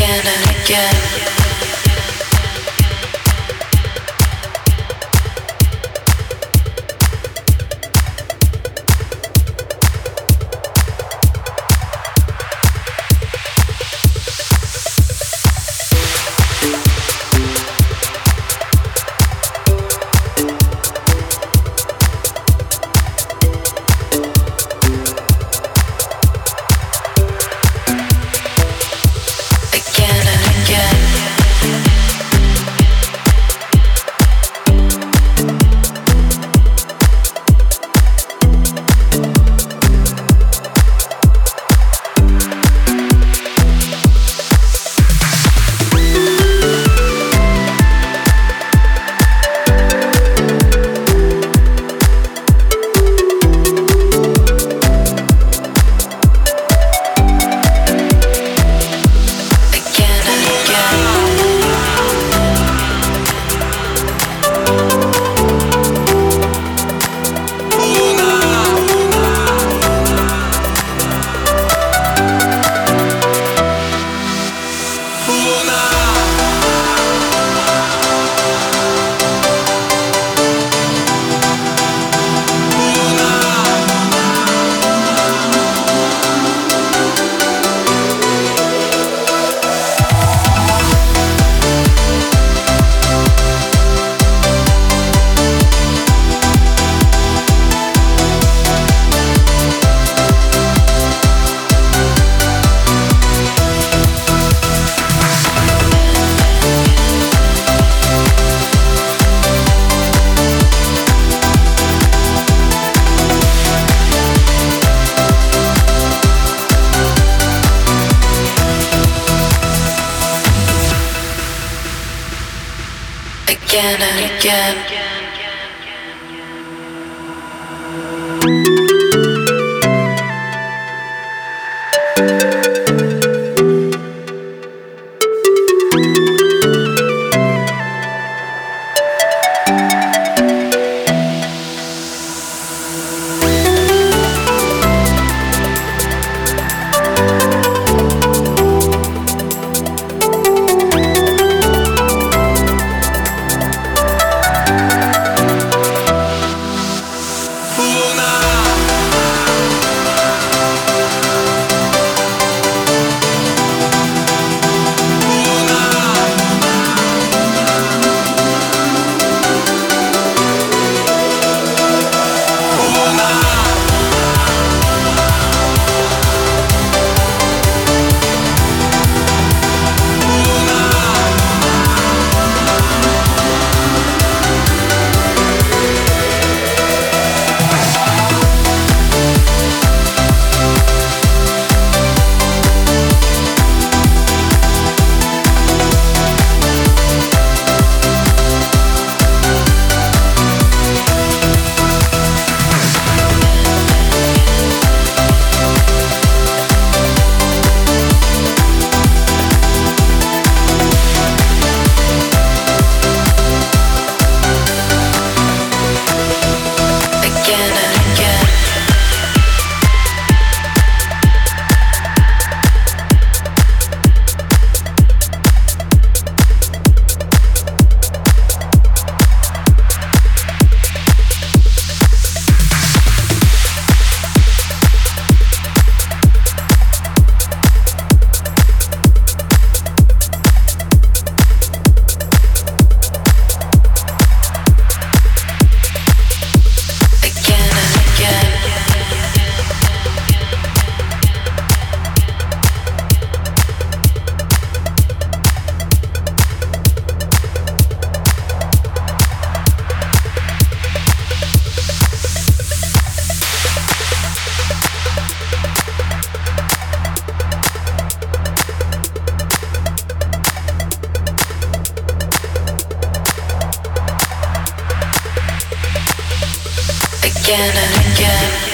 again and again. again and again. again and again.